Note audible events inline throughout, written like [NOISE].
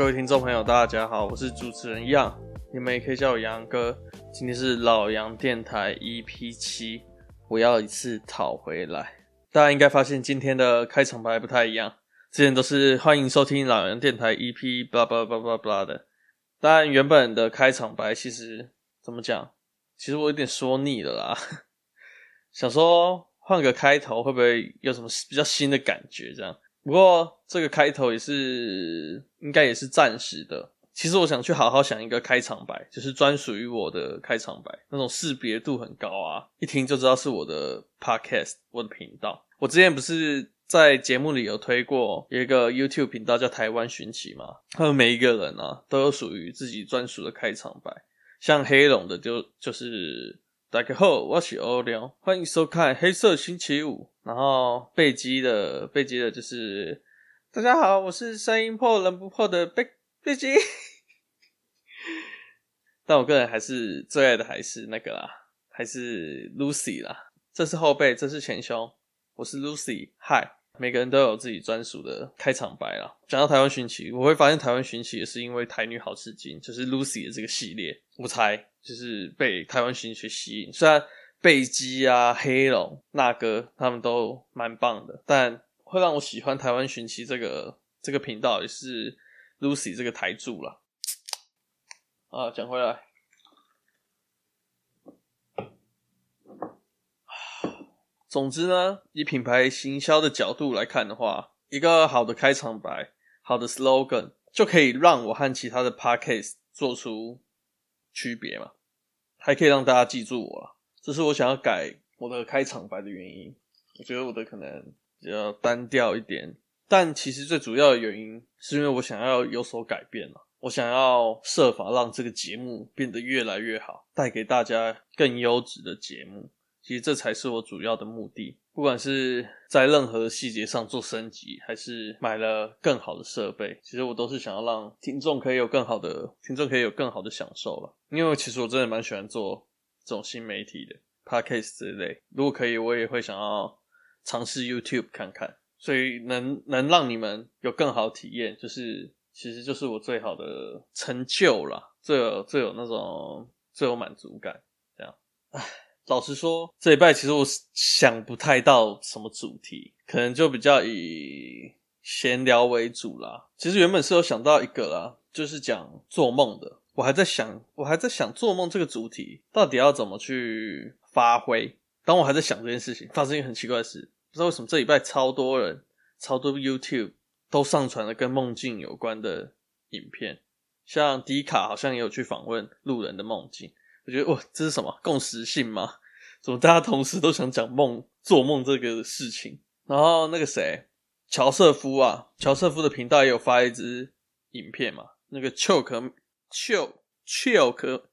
各位听众朋友，大家好，我是主持人杨，你们也可以叫我杨哥。今天是老杨电台 EP 七，我要一次讨回来。大家应该发现今天的开场白不太一样，之前都是欢迎收听老杨电台 EP 巴拉巴拉巴拉巴拉的。但原本的开场白其实怎么讲？其实我有点说腻了啦，[LAUGHS] 想说换个开头会不会有什么比较新的感觉？这样。不过这个开头也是应该也是暂时的。其实我想去好好想一个开场白，就是专属于我的开场白，那种识别度很高啊，一听就知道是我的 podcast，我的频道。我之前不是在节目里有推过有一个 YouTube 频道叫台湾寻奇嘛？他们每一个人啊都有属于自己专属的开场白，像黑龙的就就是。大家好，我是欧良，欢迎收看黑色星期五。然后贝基的贝基的就是大家好，我是声音破人不破的贝贝基。[LAUGHS] 但我个人还是最爱的还是那个啦，还是 Lucy 啦。这是后背，这是前胸，我是 Lucy。嗨。每个人都有自己专属的开场白啦。讲到台湾寻奇，我会发现台湾寻奇也是因为台女好吃惊，就是 Lucy 的这个系列，我猜就是被台湾寻奇吸引。虽然贝基啊、黑龙、那哥他们都蛮棒的，但会让我喜欢台湾寻奇这个这个频道也是 Lucy 这个台柱啦。啊，讲回来。总之呢，以品牌行销的角度来看的话，一个好的开场白、好的 slogan 就可以让我和其他的 podcast 做出区别嘛，还可以让大家记住我。这是我想要改我的开场白的原因。我觉得我的可能比较单调一点，但其实最主要的原因是因为我想要有所改变了。我想要设法让这个节目变得越来越好，带给大家更优质的节目。其实这才是我主要的目的，不管是在任何细节上做升级，还是买了更好的设备，其实我都是想要让听众可以有更好的听众可以有更好的享受了。因为其实我真的蛮喜欢做这种新媒体的 podcast 之类，如果可以，我也会想要尝试 YouTube 看看。所以能能让你们有更好的体验，就是其实就是我最好的成就了，最有最有那种最有满足感，这样，唉。老实说，这礼拜其实我想不太到什么主题，可能就比较以闲聊为主啦。其实原本是有想到一个啦，就是讲做梦的。我还在想，我还在想做梦这个主题到底要怎么去发挥。当我还在想这件事情，发生一个很奇怪的事，不知道为什么这礼拜超多人、超多 YouTube 都上传了跟梦境有关的影片，像迪卡好像也有去访问路人的梦境。我觉得哇，这是什么共识性吗？怎么大家同时都想讲梦、做梦这个事情？然后那个谁，乔瑟夫啊，乔瑟夫的频道也有发一支影片嘛，那个 Chill Chill Chill 革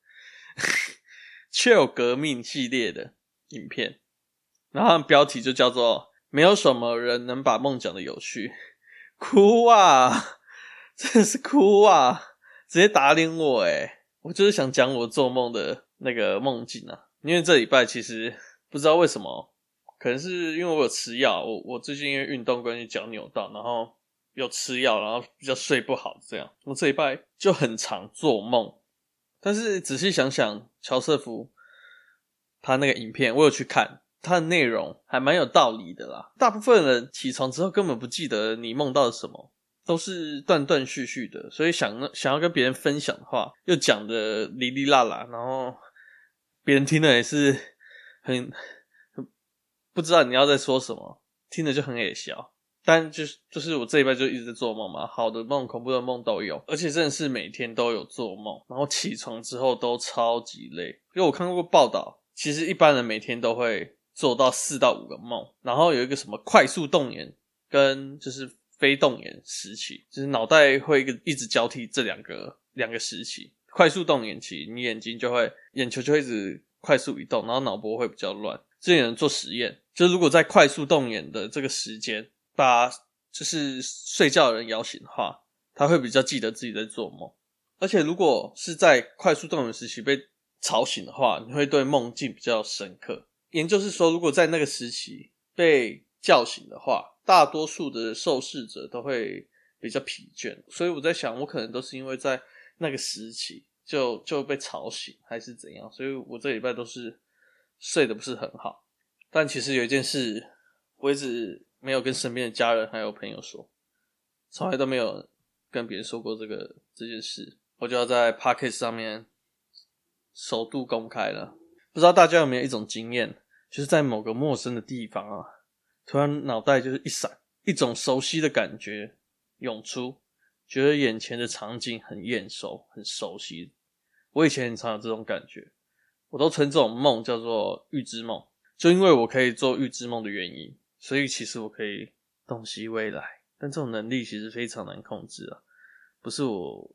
Chill 革命系列的影片，然后标题就叫做“没有什么人能把梦讲的有趣”，哭啊，[LAUGHS] 真是哭啊，直接打脸我诶，我就是想讲我做梦的那个梦境啊。因为这礼拜其实不知道为什么，可能是因为我有吃药，我我最近因为运动关系脚扭到，然后有吃药，然后比较睡不好，这样我这礼拜就很常做梦。但是仔细想想，乔瑟夫他那个影片我有去看，他的内容还蛮有道理的啦。大部分人起床之后根本不记得你梦到了什么，都是断断续续的，所以想想要跟别人分享的话，又讲的哩哩啦啦，然后。别人听了也是很很不知道你要在说什么，听着就很搞笑。但就是就是我这一辈就一直在做梦嘛，好的梦、恐怖的梦都有，而且真的是每天都有做梦，然后起床之后都超级累。因为我看过报道，其实一般人每天都会做到四到五个梦，然后有一个什么快速动眼跟就是非动眼时期，就是脑袋会一个一直交替这两个两个时期。快速动眼期，你眼睛就会眼球就会一直快速移动，然后脑波会比较乱。这有人做实验，就是如果在快速动眼的这个时间，把就是睡觉的人摇醒的话，他会比较记得自己在做梦。而且如果是在快速动眼时期被吵醒的话，你会对梦境比较深刻。研究是说，如果在那个时期被叫醒的话，大多数的受试者都会比较疲倦。所以我在想，我可能都是因为在那个时期就就被吵醒，还是怎样，所以我这礼拜都是睡得不是很好。但其实有一件事，我一直没有跟身边的家人还有朋友说，从来都没有跟别人说过这个这件事，我就要在 Podcast 上面首度公开了。不知道大家有没有一种经验，就是在某个陌生的地方啊，突然脑袋就是一闪，一种熟悉的感觉涌出，觉得眼前的场景很眼熟、很熟悉。我以前很常有这种感觉，我都称这种梦叫做预知梦。就因为我可以做预知梦的原因，所以其实我可以洞悉未来。但这种能力其实非常难控制啊，不是我。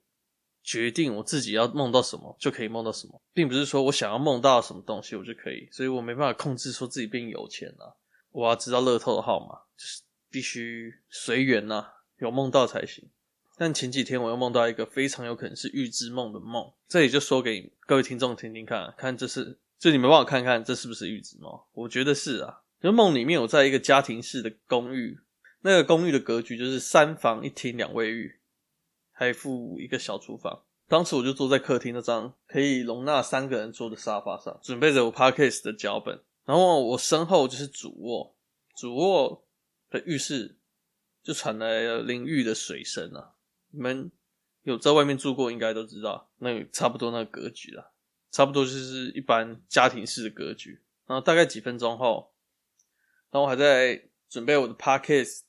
决定我自己要梦到什么就可以梦到什么，并不是说我想要梦到什么东西我就可以，所以我没办法控制说自己变有钱啊。我要知道乐透的号码，就是必须随缘呐，有梦到才行。但前几天我又梦到一个非常有可能是预知梦的梦，这里就说给各位听众听听看，看这是就你们帮我看看这是不是预知梦？我觉得是啊，就梦里面我在一个家庭式的公寓，那个公寓的格局就是三房一厅两卫浴。还附一个小厨房。当时我就坐在客厅那张可以容纳三个人坐的沙发上，准备着我 podcast 的脚本。然后我身后就是主卧，主卧的浴室就传来了淋浴的水声啊！你们有在外面住过，应该都知道，那个差不多那个格局啦，差不多就是一般家庭式的格局。然后大概几分钟后，然后我还在准备我的 podcast，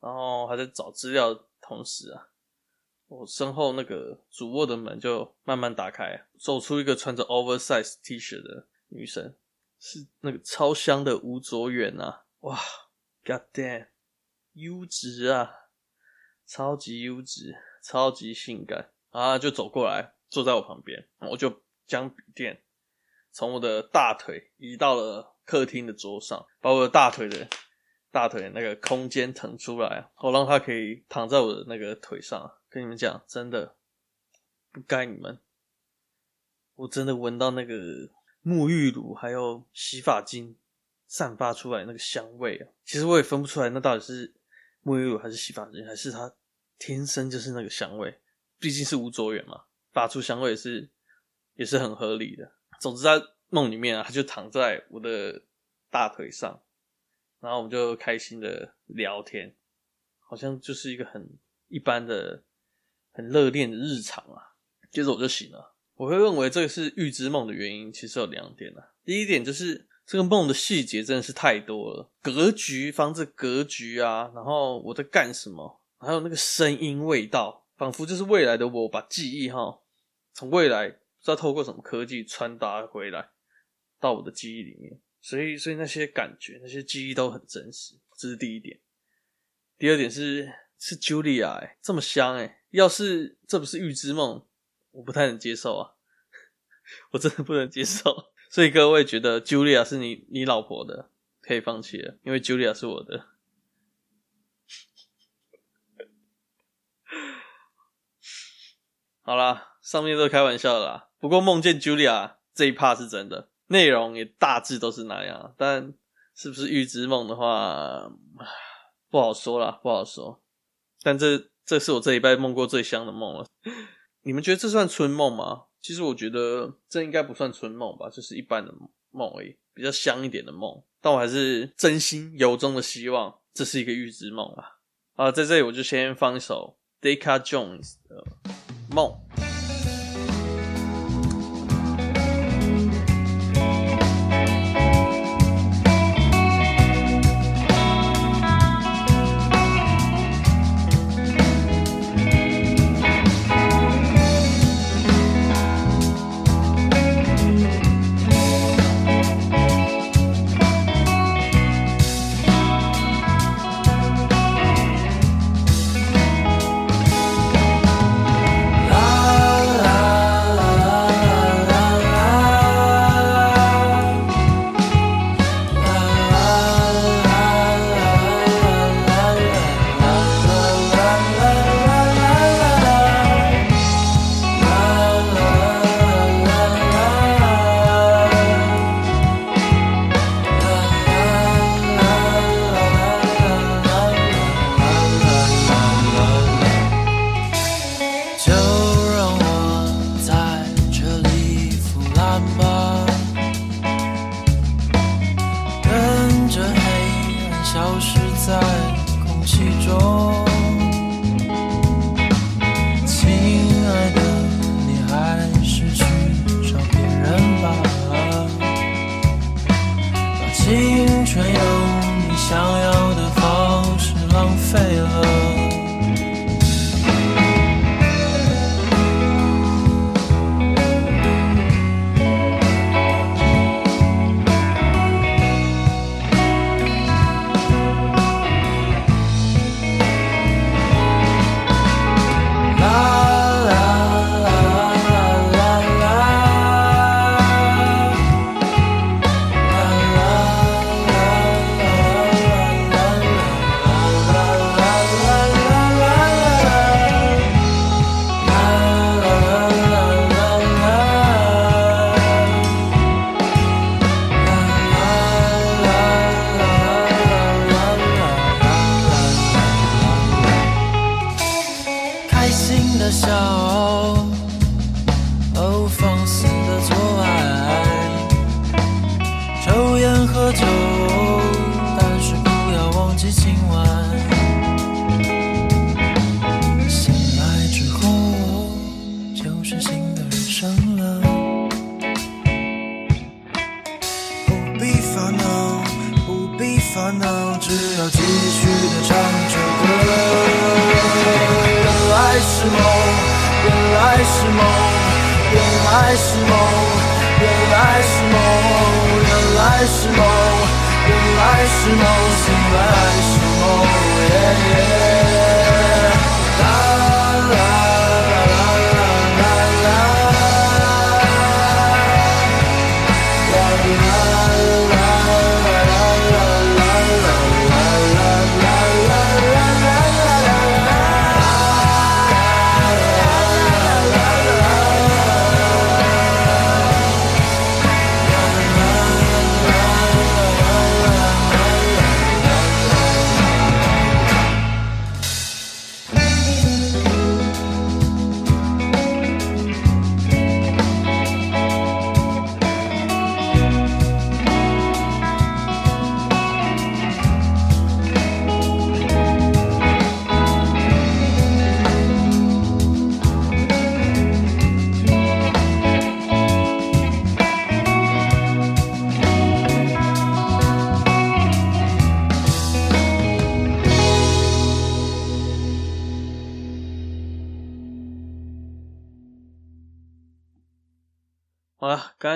然后还在找资料的同时啊。我身后那个主卧的门就慢慢打开，走出一个穿着 oversize T 恤的女生，是那个超香的吴卓远啊！哇，God damn，优质啊，超级优质，超级性感啊！就走过来，坐在我旁边，我就将笔电从我的大腿移到了客厅的桌上，把我的大腿的大腿那个空间腾出来，我让他可以躺在我的那个腿上。跟你们讲，真的不该你们，我真的闻到那个沐浴乳还有洗发精散发出来那个香味啊！其实我也分不出来，那到底是沐浴乳还是洗发精，还是它天生就是那个香味？毕竟是吴卓远嘛，发出香味是也是很合理的。总之在梦里面啊，他就躺在我的大腿上，然后我们就开心的聊天，好像就是一个很一般的。很热恋的日常啊，接着我就醒了。我会认为这个是预知梦的原因，其实有两点啊。第一点就是这个梦的细节真的是太多了，格局、房子格局啊，然后我在干什么，还有那个声音、味道，仿佛就是未来的我把记忆哈，从未来不知道透过什么科技传达回来到我的记忆里面，所以所以那些感觉、那些记忆都很真实，这是第一点。第二点是是 Julia 哎、欸，这么香哎、要是这不是预知梦，我不太能接受啊！[LAUGHS] 我真的不能接受。所以各位觉得 Julia 是你你老婆的，可以放弃了，因为 Julia 是我的。[LAUGHS] 好啦，上面都开玩笑的啦。不过梦见 Julia 这一趴是真的，内容也大致都是那样。但是不是预知梦的话，不好说啦，不好说。但这。这是我这礼拜梦过最香的梦了。[LAUGHS] 你们觉得这算春梦吗？其实我觉得这应该不算春梦吧，就是一般的梦而已，比较香一点的梦。但我还是真心由衷的希望这是一个预知梦啊！啊，在这里我就先放一首 Deca Jones 的梦。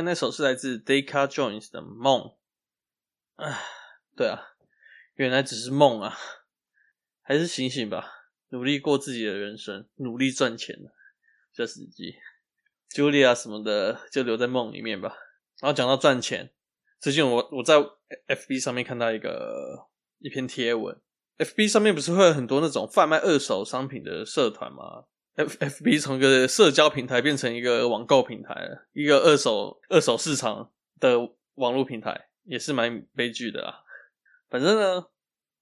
那首是来自 Deca Joins 的梦。唉，对啊，原来只是梦啊，还是醒醒吧，努力过自己的人生，努力赚钱，比较实际。Julia 什么的就留在梦里面吧。然后讲到赚钱，最近我我在 FB 上面看到一个一篇贴文，FB 上面不是会有很多那种贩卖二手商品的社团吗？F F B 从一个社交平台变成一个网购平台，一个二手二手市场的网络平台，也是蛮悲剧的啊。反正呢，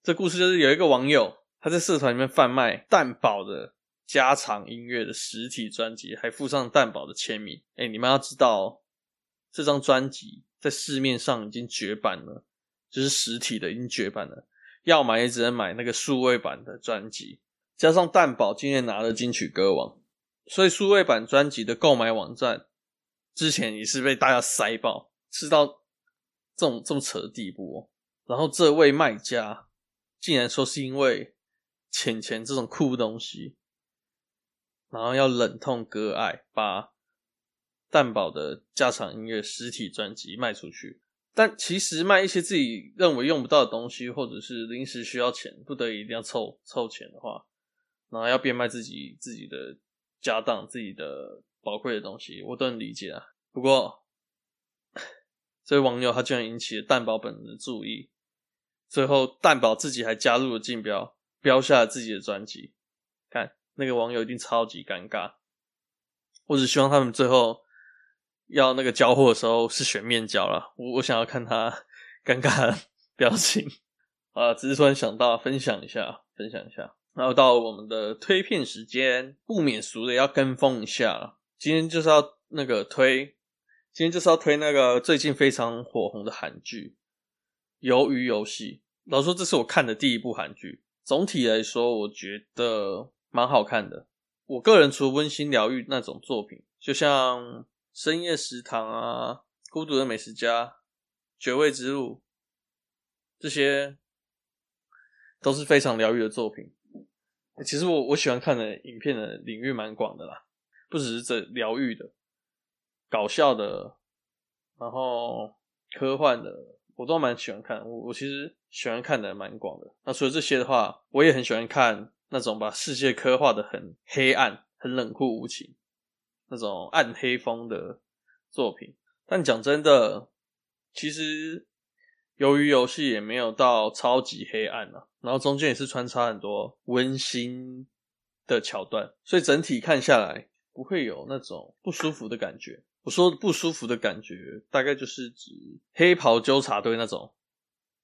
这故事就是有一个网友他在社团里面贩卖蛋堡的家常音乐的实体专辑，还附上蛋堡的签名。哎，你们要知道，这张专辑在市面上已经绝版了，就是实体的已经绝版了，要买也只能买那个数位版的专辑。加上蛋宝今年拿了金曲歌王，所以数位版专辑的购买网站之前也是被大家塞爆，吃到这种这么扯的地步哦。然后这位卖家竟然说是因为钱钱这种酷东西，然后要忍痛割爱，把蛋宝的家常音乐实体专辑卖出去。但其实卖一些自己认为用不到的东西，或者是临时需要钱，不得已一定要凑凑钱的话。然后要变卖自己自己的家当、自己的宝贵的东西，我都能理解啊。不过，这位网友他居然引起了蛋宝本人的注意，最后蛋宝自己还加入了竞标，标下了自己的专辑。看那个网友一定超级尴尬。我只希望他们最后要那个交货的时候是选面交了，我我想要看他尴尬的 [LAUGHS] 表情啊！只是突然想到，分享一下，分享一下。然后到我们的推片时间，不免俗的要跟风一下了。今天就是要那个推今天就是要推那个最近非常火红的韩剧《鱿鱼游戏》。老实说，这是我看的第一部韩剧。总体来说，我觉得蛮好看的。我个人除了温馨疗愈那种作品，就像《深夜食堂》啊，《孤独的美食家》、《绝味之路》这些，都是非常疗愈的作品。其实我我喜欢看的影片的领域蛮广的啦，不只是这疗愈的、搞笑的，然后科幻的。我都蛮喜欢看，我我其实喜欢看的蛮广的。那除了这些的话，我也很喜欢看那种把世界刻画的很黑暗、很冷酷无情那种暗黑风的作品。但讲真的，其实由于游戏也没有到超级黑暗啊，然后中间也是穿插很多温馨的桥段，所以整体看下来不会有那种不舒服的感觉。我说不舒服的感觉，大概就是指黑袍纠察队那种，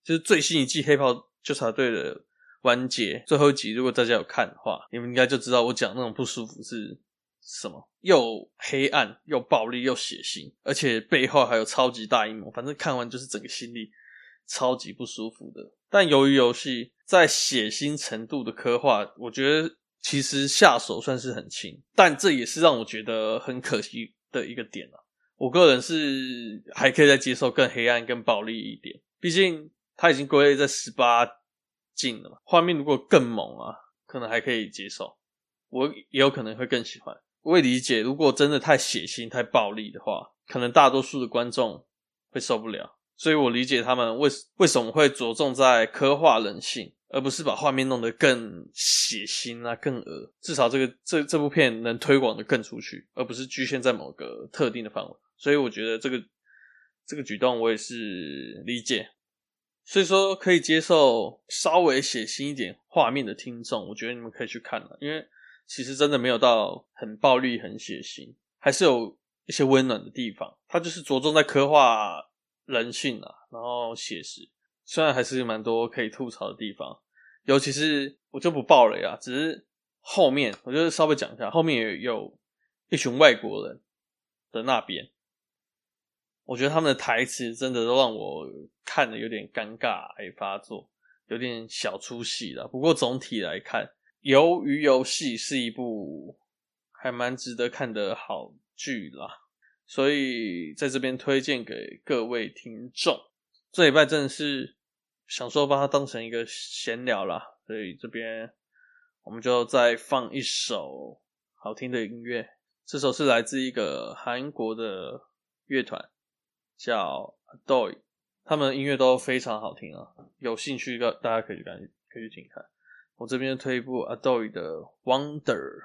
就是最新一季黑袍纠察队的完结最后一集。如果大家有看的话，你们应该就知道我讲那种不舒服是什么，又黑暗又暴力又血腥，而且背后还有超级大阴谋。反正看完就是整个心里超级不舒服的。但由于游戏在血腥程度的刻画，我觉得其实下手算是很轻，但这也是让我觉得很可惜的一个点啊，我个人是还可以再接受更黑暗、更暴力一点。毕竟它已经归类在十八禁了嘛，画面如果更猛啊，可能还可以接受。我也有可能会更喜欢。我也理解，如果真的太血腥、太暴力的话，可能大多数的观众会受不了。所以我理解他们为为什么会着重在刻画人性。而不是把画面弄得更血腥啊，更恶。至少这个这这部片能推广的更出去，而不是局限在某个特定的范围。所以我觉得这个这个举动我也是理解。所以说可以接受稍微血腥一点画面的听众，我觉得你们可以去看了，因为其实真的没有到很暴力、很血腥，还是有一些温暖的地方。它就是着重在刻画人性啊，然后写实，虽然还是蛮多可以吐槽的地方。尤其是我就不爆雷啊，只是后面我就稍微讲一下，后面也有一群外国人的那边，我觉得他们的台词真的都让我看的有点尴尬，还发作，有点小出戏了。不过总体来看，《鱿鱼游戏》是一部还蛮值得看的好剧啦，所以在这边推荐给各位听众。这礼拜真的是。想说把它当成一个闲聊啦，所以这边我们就再放一首好听的音乐。这首是来自一个韩国的乐团，叫 Adoy，他们的音乐都非常好听啊，有兴趣的大家可以去看，可以去听看。我这边推一部 Adoy 的《Wonder》。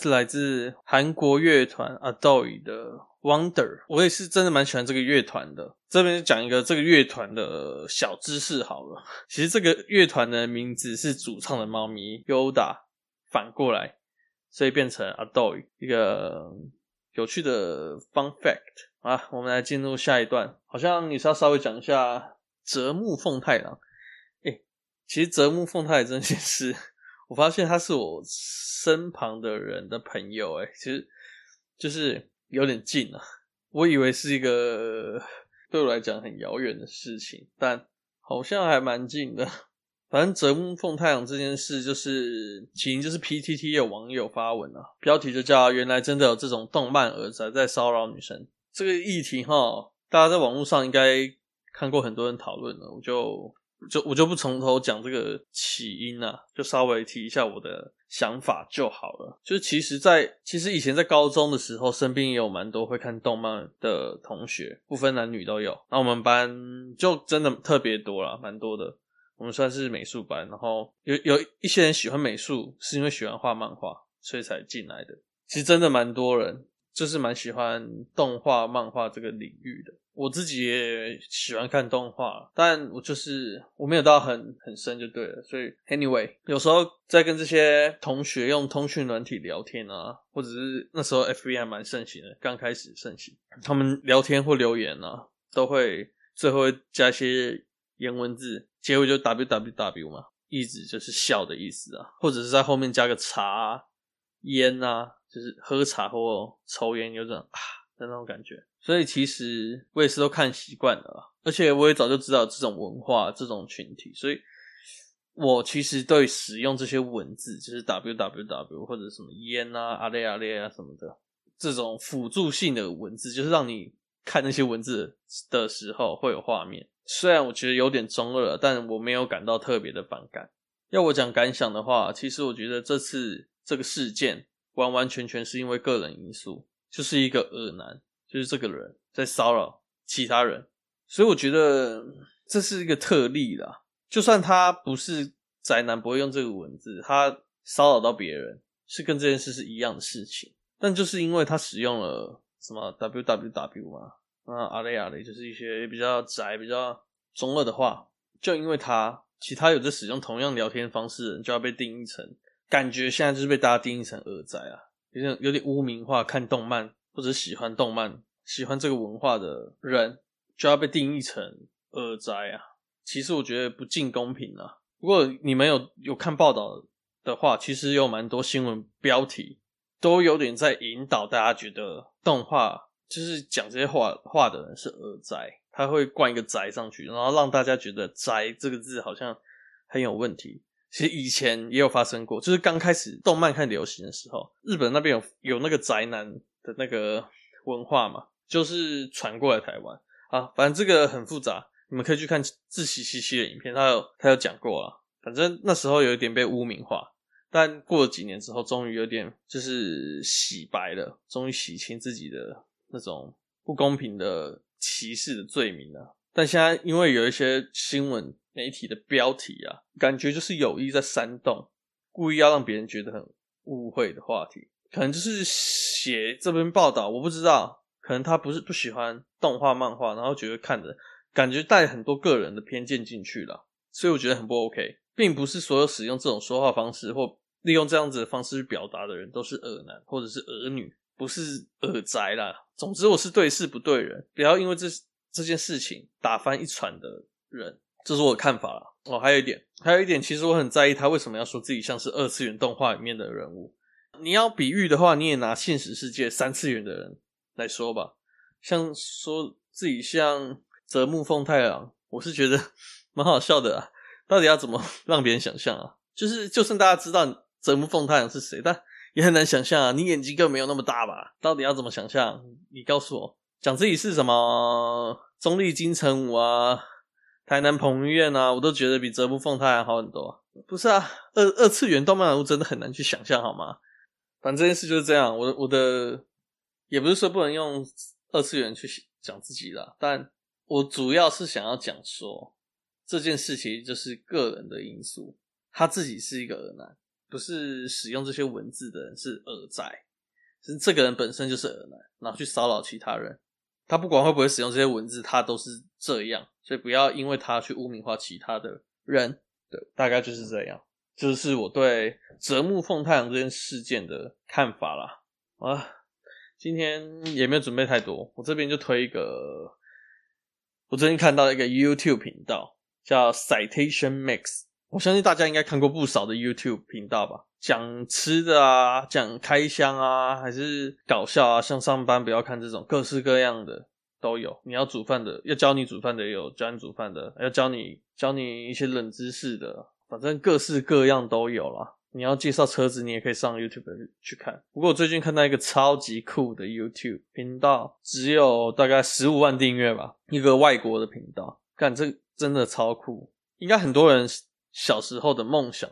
是来自韩国乐团 Adoy 的 Wonder，我也是真的蛮喜欢这个乐团的。这边就讲一个这个乐团的小知识好了。其实这个乐团的名字是主唱的猫咪 Yoda 反过来，所以变成 Adoy，一个有趣的 fun fact。啊，我们来进入下一段，好像你是要稍微讲一下泽木奉太郎。诶，其实泽木奉太郎这件事。我发现他是我身旁的人的朋友，诶，其实就是有点近啊。我以为是一个对我来讲很遥远的事情，但好像还蛮近的。反正泽木奉太阳这件事，就是起因就是 PTT 有网友发文啊，标题就叫“原来真的有这种动漫儿子在骚扰女生”。这个议题哈，大家在网络上应该看过很多人讨论了，我就。就我就不从头讲这个起因啊，就稍微提一下我的想法就好了。就是其实在，在其实以前在高中的时候，身边也有蛮多会看动漫的同学，不分男女都有。那我们班就真的特别多啦，蛮多的。我们算是美术班，然后有有一些人喜欢美术，是因为喜欢画漫画，所以才进来的。其实真的蛮多人，就是蛮喜欢动画、漫画这个领域的。我自己也喜欢看动画，但我就是我没有到很很深就对了。所以，anyway，有时候在跟这些同学用通讯软体聊天啊，或者是那时候 FB 还蛮盛行的，刚开始盛行，他们聊天或留言啊，都会最后加一些颜文字，结尾就 www 嘛，意思就是笑的意思啊，或者是在后面加个茶、烟啊，就是喝茶或抽烟有种啊的那种感觉。所以其实我也是都看习惯了，而且我也早就知道这种文化、这种群体，所以我其实对使用这些文字，就是 www 或者什么烟啊、阿列阿列啊什么的这种辅助性的文字，就是让你看那些文字的时候会有画面。虽然我觉得有点中二，但我没有感到特别的反感。要我讲感想的话，其实我觉得这次这个事件完完全全是因为个人因素，就是一个恶男。就是这个人在骚扰其他人，所以我觉得这是一个特例啦。就算他不是宅男，不会用这个文字，他骚扰到别人是跟这件事是一样的事情。但就是因为他使用了什么 www 嘛，啊阿雷阿雷，就是一些比较宅、比较中二的话，就因为他，其他有在使用同样聊天方式的人就要被定义成，感觉现在就是被大家定义成恶宅啊，有点有点污名化，看动漫。或者喜欢动漫、喜欢这个文化的人，就要被定义成恶宅啊！其实我觉得不尽公平啊。不过你们有有看报道的话，其实有蛮多新闻标题都有点在引导大家觉得动画就是讲这些话话的人是恶宅，他会冠一个宅上去，然后让大家觉得“宅”这个字好像很有问题。其实以前也有发生过，就是刚开始动漫看流行的时候，日本那边有有那个宅男。的那个文化嘛，就是传过来台湾啊。反正这个很复杂，你们可以去看志祺七七的影片，他有他有讲过啊。反正那时候有一点被污名化，但过了几年之后，终于有点就是洗白了，终于洗清自己的那种不公平的歧视的罪名了。但现在因为有一些新闻媒体的标题啊，感觉就是有意在煽动，故意要让别人觉得很误会的话题。可能就是写这篇报道，我不知道，可能他不是不喜欢动画漫画，然后觉得看着感觉带很多个人的偏见进去了，所以我觉得很不 OK，并不是所有使用这种说话方式或利用这样子的方式去表达的人都是恶男或者是恶女，不是恶宅啦。总之我是对事不对人，不要因为这这件事情打翻一船的人，这是我的看法啦。哦，还有一点，还有一点，其实我很在意他为什么要说自己像是二次元动画里面的人物。你要比喻的话，你也拿现实世界三次元的人来说吧，像说自己像泽木奉太郎，我是觉得蛮好笑的啊。到底要怎么让别人想象啊？就是就算大家知道泽木奉太郎是谁，但也很难想象啊。你眼睛更没有那么大吧？到底要怎么想象？你告诉我，讲自己是什么中立金城武啊，台南彭于晏啊，我都觉得比泽木奉太郎好很多。不是啊，二二次元动漫人物真的很难去想象，好吗？反正这件事就是这样，我我的也不是说不能用二次元去讲自己啦，但我主要是想要讲说这件事情就是个人的因素，他自己是一个耳男，不是使用这些文字的人是耳仔，是这个人本身就是耳男，然后去骚扰其他人。他不管会不会使用这些文字，他都是这样，所以不要因为他去污名化其他的人。对，大概就是这样，就是我对泽木奉太郎这件事件的看法啦。啊，今天也没有准备太多，我这边就推一个，我最近看到一个 YouTube 频道叫 Citation Mix，我相信大家应该看过不少的 YouTube 频道吧。讲吃的啊，讲开箱啊，还是搞笑啊，像上班不要看这种，各式各样的都有。你要煮饭的，要教你煮饭的也有，教你煮饭的，要教你教你一些冷知识的，反正各式各样都有啦。你要介绍车子，你也可以上 YouTube 去看。不过我最近看到一个超级酷的 YouTube 频道，只有大概十五万订阅吧，一个外国的频道，干，这真的超酷，应该很多人小时候的梦想。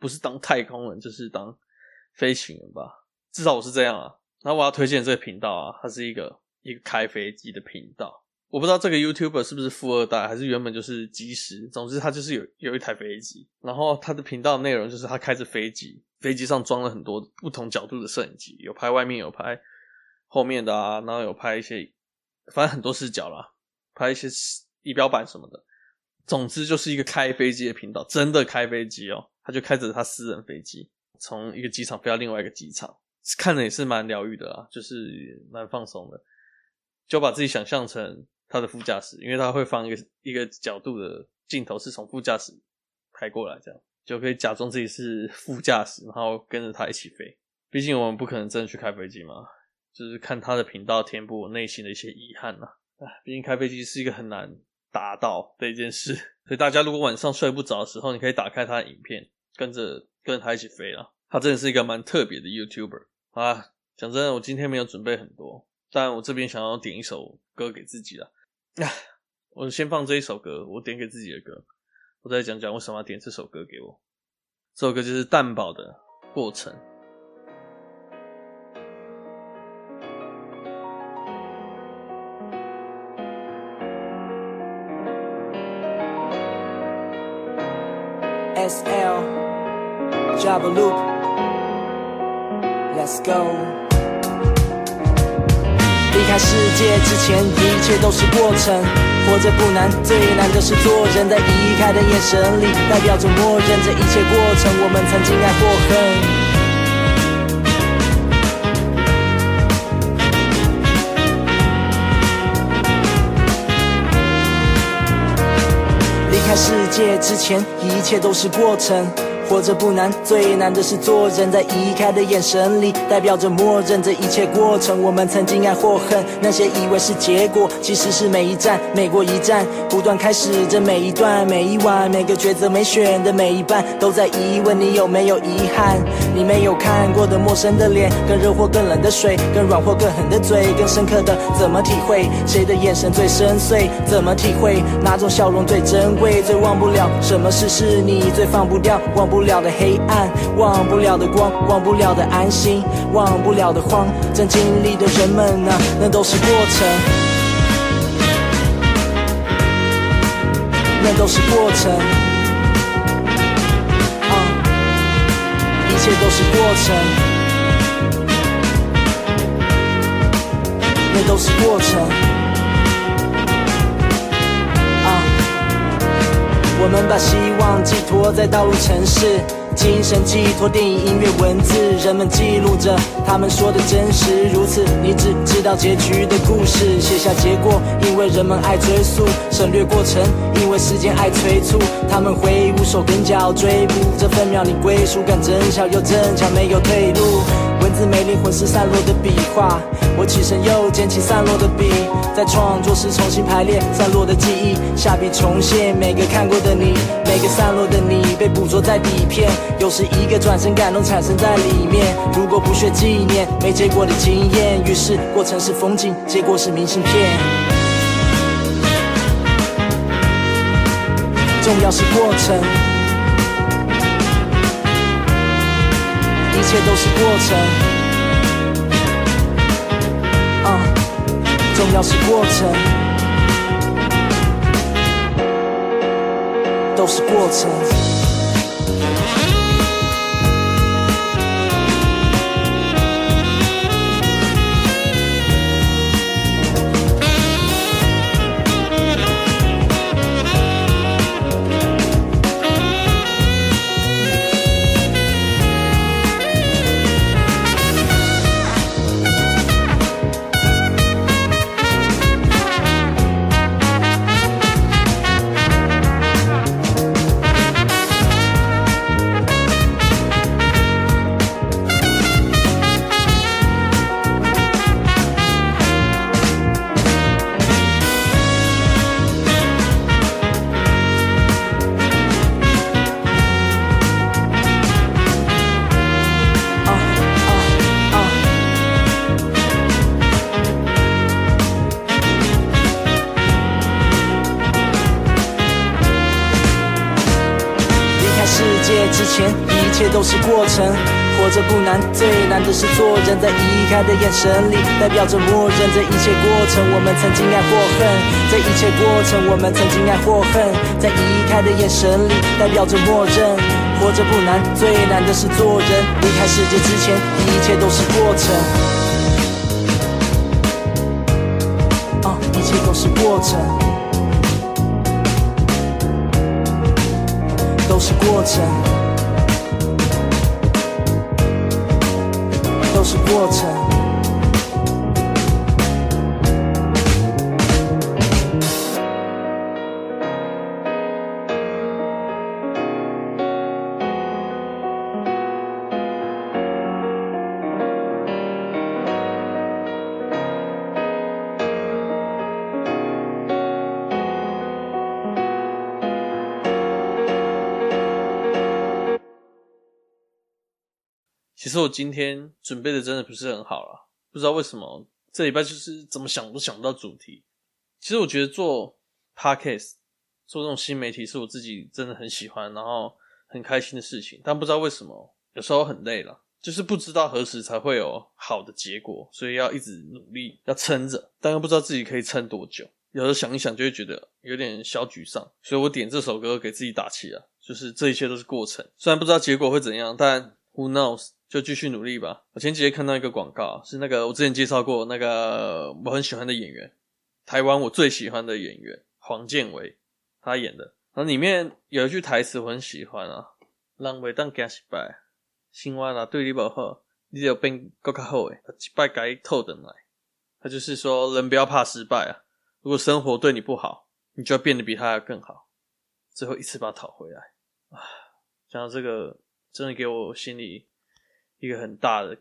不是当太空人，就是当飞行员吧，至少我是这样啊。那我要推荐这个频道啊，它是一个一个开飞机的频道。我不知道这个 YouTuber 是不是富二代，还是原本就是机师。总之，他就是有有一台飞机，然后他的频道内容就是他开着飞机，飞机上装了很多不同角度的摄影机，有拍外面，有拍后面的啊，然后有拍一些，反正很多视角啦，拍一些仪表板什么的。总之就是一个开飞机的频道，真的开飞机哦。他就开着他私人飞机，从一个机场飞到另外一个机场，看着也是蛮疗愈的啊，就是蛮放松的。就把自己想象成他的副驾驶，因为他会放一个一个角度的镜头，是从副驾驶拍过来，这样就可以假装自己是副驾驶，然后跟着他一起飞。毕竟我们不可能真的去开飞机嘛，就是看他的频道填补我内心的一些遗憾呐。哎，毕竟开飞机是一个很难达到的一件事，所以大家如果晚上睡不着的时候，你可以打开他的影片。跟着跟着他一起飞了，他真的是一个蛮特别的 YouTuber 啊！讲真的，我今天没有准备很多，但我这边想要点一首歌给自己了。啊，[SIGHS] 我先放这一首歌，我点给自己的歌，我再讲讲为什么要点这首歌给我。这首歌就是蛋堡的过程。S L Java Loop，Let's go。离开世界之前，一切都是过程。活着不难，最难的是做人。在离开的眼神里，代表着默认这一切过程。我们曾经爱过恨。离开世界之前，一切都是过程。活着不难，最难的是做人。在移开的眼神里，代表着默认这一切过程。我们曾经爱或恨，那些以为是结果，其实是每一站，每过一站，不断开始着每一段，每一晚，每个抉择，没选的每一半，都在疑问你有没有遗憾。你没有看过的陌生的脸，更热或更冷的水，更软或更狠的嘴，更深刻的怎么体会？谁的眼神最深邃？怎么体会？哪种笑容最珍贵？最忘不了什么事是你最放不掉？忘不。忘不了的黑暗，忘不了的光，忘不了的安心，忘不了的慌。正经历的人们啊，那都是过程，那都是过程。啊，一切都是过程，那都是过程。我们把希望寄托在道路城市，精神寄托电影、音乐、文字，人们记录着他们说的真实。如此，你只知道结局的故事，写下结果，因为人们爱追溯；省略过程，因为时间爱催促。他们挥舞手跟脚追捕这分秒，你归属感真小又真巧，没有退路。文字没灵魂是散落的笔画，我起身又捡起散落的笔，在创作时重新排列散落的记忆，下笔重现每个看过的你，每个散落的你被捕捉在底片，又是一个转身感动产生在里面。如果不学纪念没结果的经验，于是过程是风景，结果是明信片。重要是过程。一切都是过程，啊，重要都是过程。活着不难，最难的是做人。在离开的眼神里，代表着默认。这一切过程，我们曾经爱或恨。这一切过程，我们曾经爱或恨。在离开的眼神里，代表着默认。活着不难，最难的是做人。离开世界之前，一切都是过程。啊，一切都是过程，都是过程。是过程。我今天准备的真的不是很好啦，不知道为什么这礼拜就是怎么想都想不到主题。其实我觉得做 podcast 做这种新媒体是我自己真的很喜欢，然后很开心的事情。但不知道为什么有时候很累了，就是不知道何时才会有好的结果，所以要一直努力，要撑着，但又不知道自己可以撑多久。有时候想一想就会觉得有点小沮丧，所以我点这首歌给自己打气啊，就是这一切都是过程，虽然不知道结果会怎样，但 Who knows。就继续努力吧。我前几天看到一个广告，是那个我之前介绍过那个我很喜欢的演员，台湾我最喜欢的演员黄健伟，他演的。然后里面有一句台词我很喜欢啊，“人袂当惊失败，生活若对你不好，你就变更较好诶，失败该透等来。”他就是说，人不要怕失败啊。如果生活对你不好，你就要变得比他更好，最后一次把它讨回来。啊，讲到这个，真的给我心里。一个很大的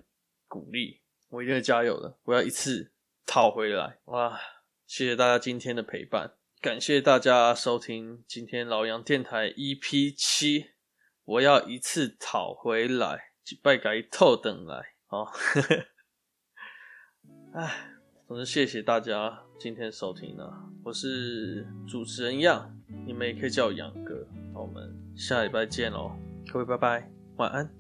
鼓励，我一定会加油的。我要一次讨回来。哇！谢谢大家今天的陪伴，感谢大家收听今天老杨电台 EP 七。我要一次讨回来，拜改透等来。好，呵呵。哎，总之谢谢大家今天收听啊！我是主持人杨，你们也可以叫我杨哥。我们下礼拜见喽，各位拜拜，晚安。